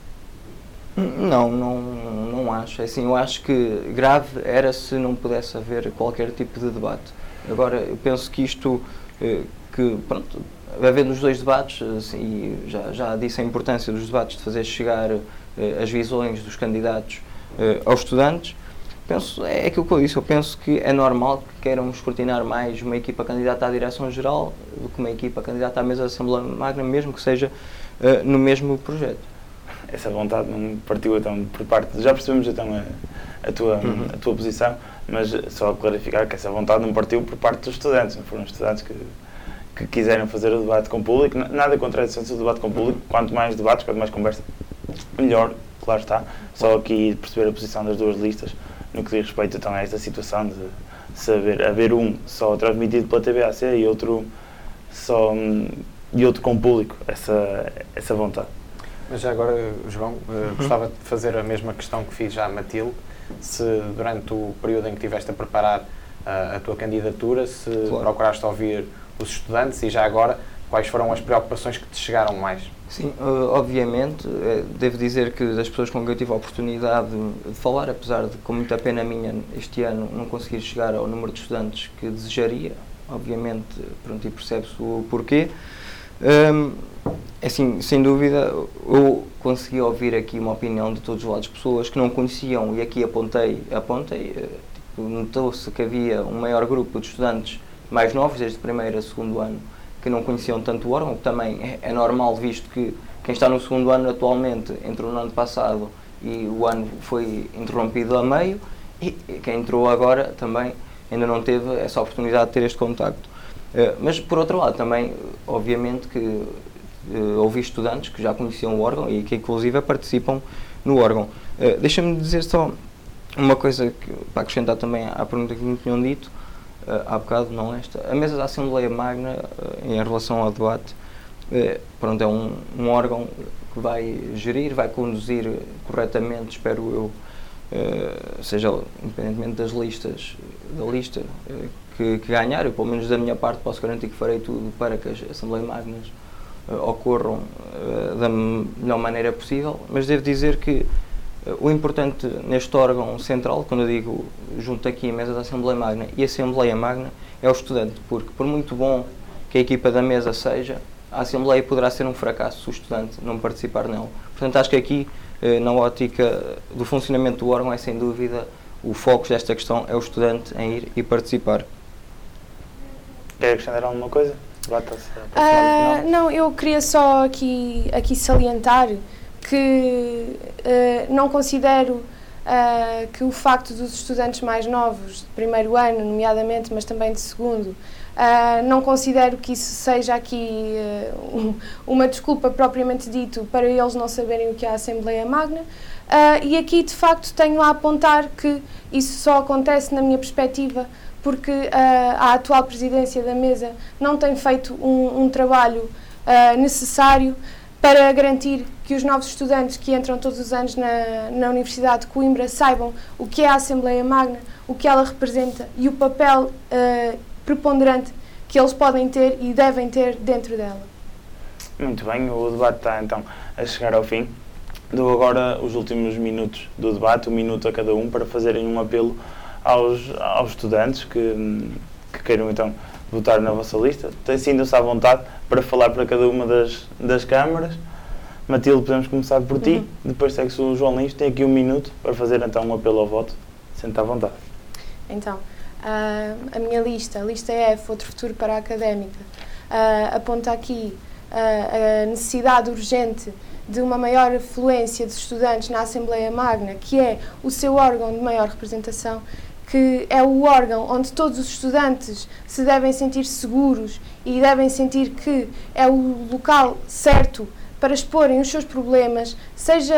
Não, não, não acho. É assim, eu acho que grave era se não pudesse haver qualquer tipo de debate. Agora, eu penso que isto, eh, que, pronto, haver nos dois debates, assim, já, já disse a importância dos debates de fazer chegar eh, as visões dos candidatos aos estudantes, penso, é aquilo que eu disse, eu penso que é normal que queiram escrutinar mais uma equipa candidata à direção-geral do que uma equipa candidata à mesa da Assembleia Magna, mesmo que seja no mesmo projeto essa vontade não partiu então por parte. Já percebemos então a, a tua, uhum. a tua posição, mas só clarificar que essa vontade não partiu por parte dos estudantes, não foram estudantes que, que quiseram fazer o debate com o público. Nada contra a existência do debate com o público, uhum. quanto mais debates, quanto mais conversa, melhor, claro está. Só aqui perceber a posição das duas listas no que diz respeito então a esta situação de saber haver um só transmitido pela TVAC e outro só e outro com o público, essa, essa vontade. Mas agora, João, uh, gostava de fazer a mesma questão que fiz já à Matilde, se durante o período em que estiveste a preparar uh, a tua candidatura, se claro. procuraste ouvir os estudantes e já agora, quais foram as preocupações que te chegaram mais? Sim, uh, obviamente, devo dizer que das pessoas com quem eu tive a oportunidade de falar, apesar de com muita pena minha este ano não conseguir chegar ao número de estudantes que desejaria, obviamente, pronto, e percebe-se o porquê, um, assim, sem dúvida, eu consegui ouvir aqui uma opinião de todos os lados, pessoas que não conheciam, e aqui apontei, apontei eh, tipo, notou-se que havia um maior grupo de estudantes mais novos, desde o primeiro a segundo ano, que não conheciam tanto o órgão, que também é, é normal, visto que quem está no segundo ano atualmente entrou no ano passado e o ano foi interrompido a meio, e quem entrou agora também ainda não teve essa oportunidade de ter este contacto. Eh, mas, por outro lado, também, obviamente, que uh, ouvi estudantes que já conheciam o órgão e que, inclusive, participam no órgão. Uh, Deixa-me dizer só uma coisa que, para acrescentar também à pergunta que me tinham dito uh, há bocado, não esta. A mesa da Assembleia Magna, uh, em relação ao debate, pronto, é um, um órgão que vai gerir, vai conduzir corretamente, espero eu, seja independentemente das listas, da lista que, que, ganhar, eu pelo menos da minha parte posso garantir que farei tudo para que as Assembleias Magnas uh, ocorram uh, da melhor maneira possível, mas devo dizer que o importante neste órgão central, quando eu digo junto aqui a mesa da Assembleia Magna e a Assembleia Magna, é o estudante, porque por muito bom que a equipa da mesa seja, a Assembleia poderá ser um fracasso se o estudante não participar nela. Portanto, acho que aqui, eh, na ótica do funcionamento do órgão, é sem dúvida o foco desta questão é o estudante em ir e participar. Quer acrescentar alguma coisa? Uh, não, eu queria só aqui, aqui salientar que uh, não considero uh, que o facto dos estudantes mais novos, de primeiro ano, nomeadamente, mas também de segundo, Uh, não considero que isso seja aqui um, uma desculpa propriamente dito para eles não saberem o que é a Assembleia Magna. E aqui, de facto, tenho a apontar que isso só acontece, na minha perspectiva, porque a atual presidência da mesa não tem feito um, um trabalho necessário para garantir que os novos estudantes que entram todos os anos na, na Universidade de Coimbra saibam o que é a Assembleia Magna, o que ela representa e o papel preponderante que eles podem ter e devem ter dentro dela. Muito bem, o debate está então a chegar ao fim. Dou agora os últimos minutos do debate, um minuto a cada um, para fazerem um apelo aos, aos estudantes que, que queiram então votar na vossa lista. Sintam-se à vontade para falar para cada uma das, das câmaras. Matilde, podemos começar por ti, uhum. depois segue-se o João Lins, tem aqui um minuto para fazer então um apelo ao voto. Sente à vontade. Então, Uh, a minha lista, a lista F, Outro Futuro para a Académica, uh, aponta aqui uh, a necessidade urgente de uma maior afluência de estudantes na Assembleia Magna, que é o seu órgão de maior representação, que é o órgão onde todos os estudantes se devem sentir seguros e devem sentir que é o local certo para exporem os seus problemas, seja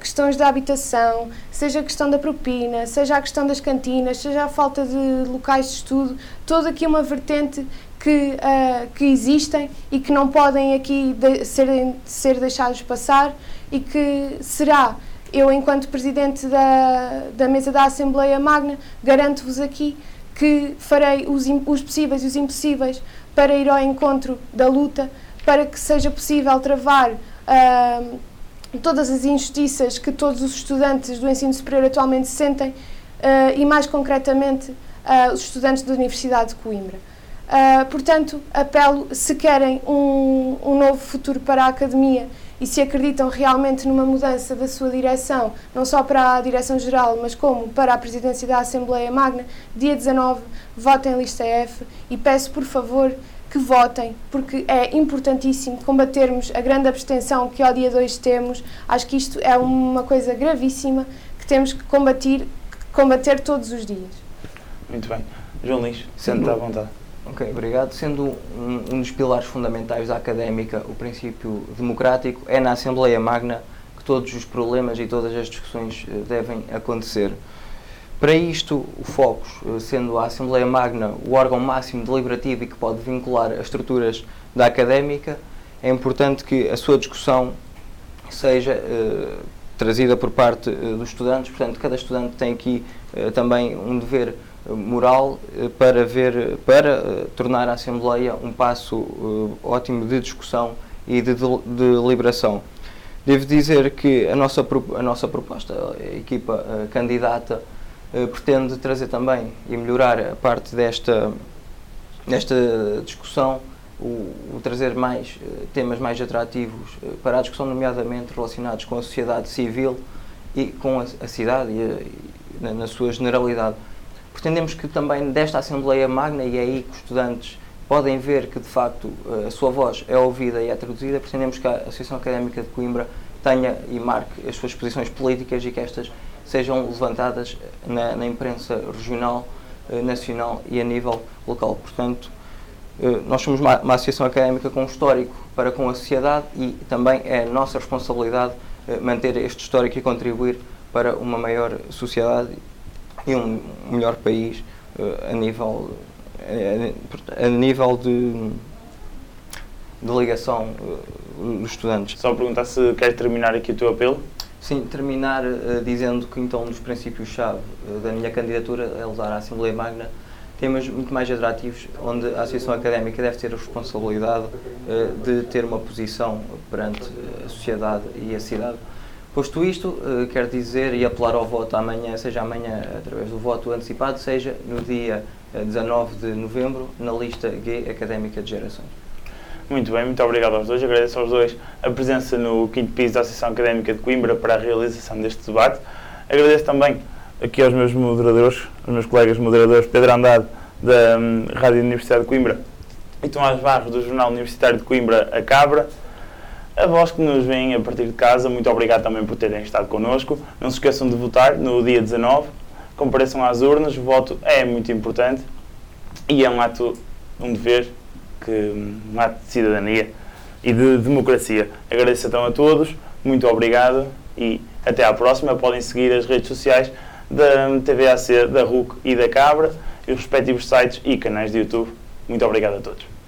questões da habitação, seja a questão da propina, seja a questão das cantinas, seja a falta de locais de estudo, toda aqui uma vertente que, uh, que existem e que não podem aqui de, ser, ser deixados passar e que será, eu enquanto Presidente da, da Mesa da Assembleia Magna, garanto-vos aqui que farei os, os possíveis e os impossíveis para ir ao encontro da luta para que seja possível travar uh, todas as injustiças que todos os estudantes do ensino superior atualmente sentem uh, e, mais concretamente, uh, os estudantes da Universidade de Coimbra. portanto, apelo, se querem um, um novo futuro para a academia e se acreditam realmente numa mudança da sua direção, não só para a direção-geral, mas como para a presidência da Assembleia Magna, dia 19, votem lista F e peço, por favor, que votem, porque é importantíssimo combatermos a grande abstenção que ao dia 2 temos. Acho que isto é uma coisa gravíssima que temos que combater, combater todos os dias. Muito bem. João Lins, senta à vontade. Ok, obrigado. Sendo um, um, dos pilares fundamentais da académica o princípio democrático, é na Assembleia Magna que todos os problemas e todas as discussões eh, devem acontecer. Para isto, o Focus, eh, sendo a Assembleia Magna o órgão máximo deliberativo e que pode vincular as estruturas da académica, é importante que a sua discussão seja uh, trazida por parte uh, dos estudantes. Portanto, cada estudante tem aqui uh, também um dever moral para ver, para tornar a Assembleia um passo ótimo de discussão e de, de, de deliberação. Devo dizer que a nossa, a nossa proposta, a equipa candidata, eh, pretende trazer também e melhorar a parte desta, desta discussão, o, o trazer mais temas mais atrativos para a discussão, nomeadamente relacionados com a sociedade civil e com a, a cidade e, a, e na, na, sua generalidade. Pretendemos que também desta Assembleia Magna, e é aí que os estudantes podem ver que de facto uh, a sua voz é ouvida e é traduzida, pretendemos que a Associação Académica de Coimbra tenha e marque as suas posições políticas e que estas sejam levantadas na, na imprensa regional, eh, nacional e a nível local. Portanto, eh, nós somos uma, uma, associação académica com histórico para com a sociedade e também é nossa responsabilidade eh, manter este histórico e contribuir para uma maior sociedade e um melhor país a nível, a nível de, de ligação dos estudantes. Só perguntar se queres terminar aqui o teu apelo. Sim, terminar dizendo que então um dos princípios-chave da minha candidatura é levar à Assembleia Magna temas muito mais atrativos, onde a Associação Académica deve ter a responsabilidade de ter uma posição perante a sociedade e a cidade, Posto isto, eh, quero dizer e apelar ao voto amanhã, seja amanhã através do voto antecipado, seja no dia eh, 19 de novembro, na lista G Académica de Gerações. Muito bem, muito obrigado aos dois. Agradeço aos dois a presença no quinto piso da Associação Académica de Coimbra para a realização deste debate. Agradeço também aqui aos meus moderadores, aos meus colegas moderadores, Pedro Andade, da hum, Rádio Universidade de Coimbra, e Tomás Barros, do Jornal Universitário de Coimbra, a Cabra. A vós que nos veem a partir de casa, muito obrigado também por terem estado connosco. Não se esqueçam de votar no dia 19. Compareçam às urnas, o voto é muito importante e é um ato, um dever, que, um ato de cidadania e de democracia. Agradeço então a todos, muito obrigado e até à próxima. Podem seguir as redes sociais da TVAC, da RUC e da Cabra os respectivos sites e canais de YouTube. Muito obrigado a todos.